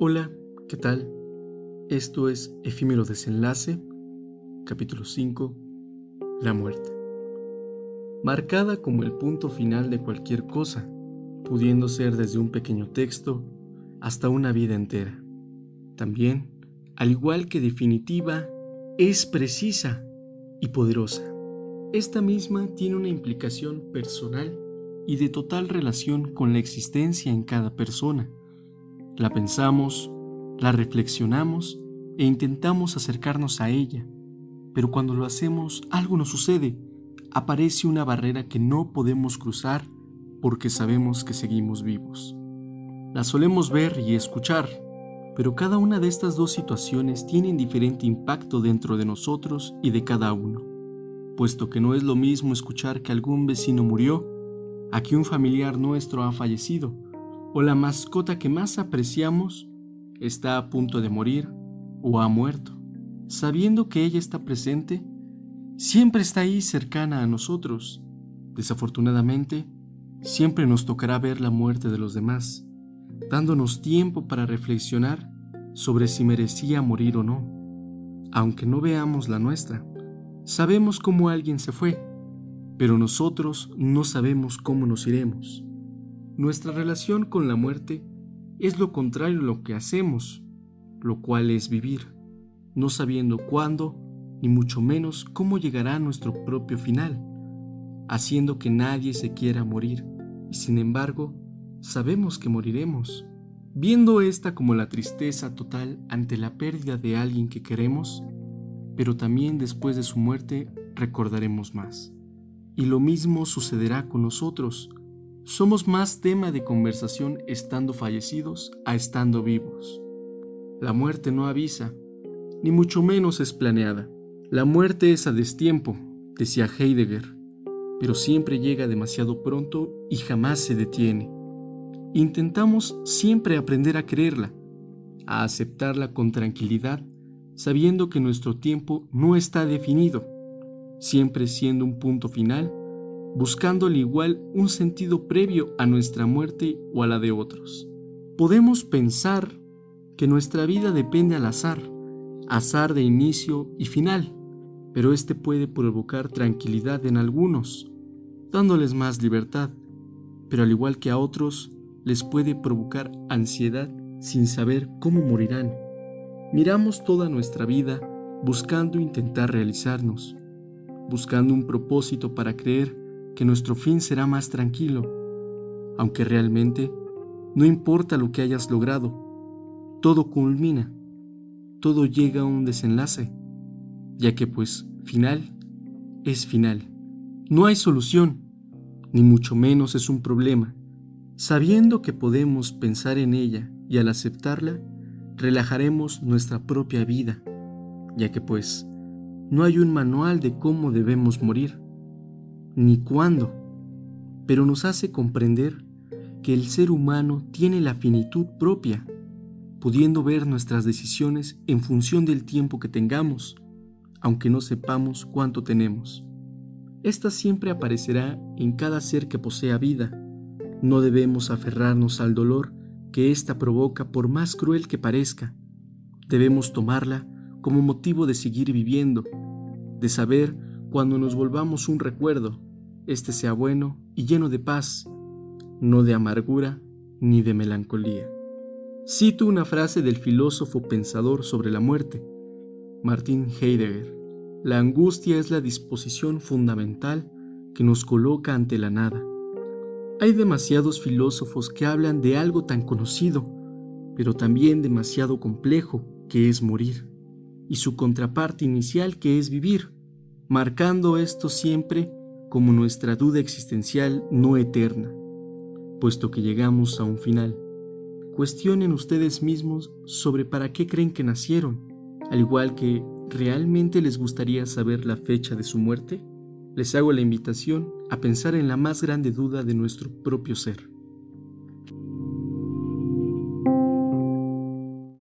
Hola, ¿qué tal? Esto es Efímero Desenlace, capítulo 5, La muerte. Marcada como el punto final de cualquier cosa, pudiendo ser desde un pequeño texto hasta una vida entera. También, al igual que definitiva, es precisa y poderosa. Esta misma tiene una implicación personal y de total relación con la existencia en cada persona la pensamos, la reflexionamos e intentamos acercarnos a ella, pero cuando lo hacemos algo nos sucede, aparece una barrera que no podemos cruzar porque sabemos que seguimos vivos. La solemos ver y escuchar, pero cada una de estas dos situaciones tiene diferente impacto dentro de nosotros y de cada uno, puesto que no es lo mismo escuchar que algún vecino murió a que un familiar nuestro ha fallecido, o la mascota que más apreciamos está a punto de morir o ha muerto, sabiendo que ella está presente, siempre está ahí cercana a nosotros. Desafortunadamente, siempre nos tocará ver la muerte de los demás, dándonos tiempo para reflexionar sobre si merecía morir o no. Aunque no veamos la nuestra, sabemos cómo alguien se fue, pero nosotros no sabemos cómo nos iremos. Nuestra relación con la muerte es lo contrario a lo que hacemos, lo cual es vivir, no sabiendo cuándo, ni mucho menos cómo llegará nuestro propio final, haciendo que nadie se quiera morir, y sin embargo, sabemos que moriremos. Viendo esta como la tristeza total ante la pérdida de alguien que queremos, pero también después de su muerte recordaremos más. Y lo mismo sucederá con nosotros, somos más tema de conversación estando fallecidos a estando vivos. La muerte no avisa, ni mucho menos es planeada. La muerte es a destiempo, decía Heidegger, pero siempre llega demasiado pronto y jamás se detiene. Intentamos siempre aprender a creerla, a aceptarla con tranquilidad, sabiendo que nuestro tiempo no está definido, siempre siendo un punto final buscando al igual un sentido previo a nuestra muerte o a la de otros. Podemos pensar que nuestra vida depende al azar, azar de inicio y final, pero este puede provocar tranquilidad en algunos, dándoles más libertad, pero al igual que a otros, les puede provocar ansiedad sin saber cómo morirán. Miramos toda nuestra vida buscando intentar realizarnos, buscando un propósito para creer que nuestro fin será más tranquilo, aunque realmente no importa lo que hayas logrado, todo culmina, todo llega a un desenlace, ya que pues final es final. No hay solución, ni mucho menos es un problema. Sabiendo que podemos pensar en ella y al aceptarla, relajaremos nuestra propia vida, ya que pues no hay un manual de cómo debemos morir ni cuándo, pero nos hace comprender que el ser humano tiene la finitud propia, pudiendo ver nuestras decisiones en función del tiempo que tengamos, aunque no sepamos cuánto tenemos. Esta siempre aparecerá en cada ser que posea vida. No debemos aferrarnos al dolor que ésta provoca por más cruel que parezca. Debemos tomarla como motivo de seguir viviendo, de saber cuando nos volvamos un recuerdo, este sea bueno y lleno de paz, no de amargura ni de melancolía. Cito una frase del filósofo pensador sobre la muerte, Martin Heidegger. La angustia es la disposición fundamental que nos coloca ante la nada. Hay demasiados filósofos que hablan de algo tan conocido, pero también demasiado complejo, que es morir, y su contraparte inicial, que es vivir marcando esto siempre como nuestra duda existencial no eterna, puesto que llegamos a un final. Cuestionen ustedes mismos sobre para qué creen que nacieron, al igual que realmente les gustaría saber la fecha de su muerte. Les hago la invitación a pensar en la más grande duda de nuestro propio ser.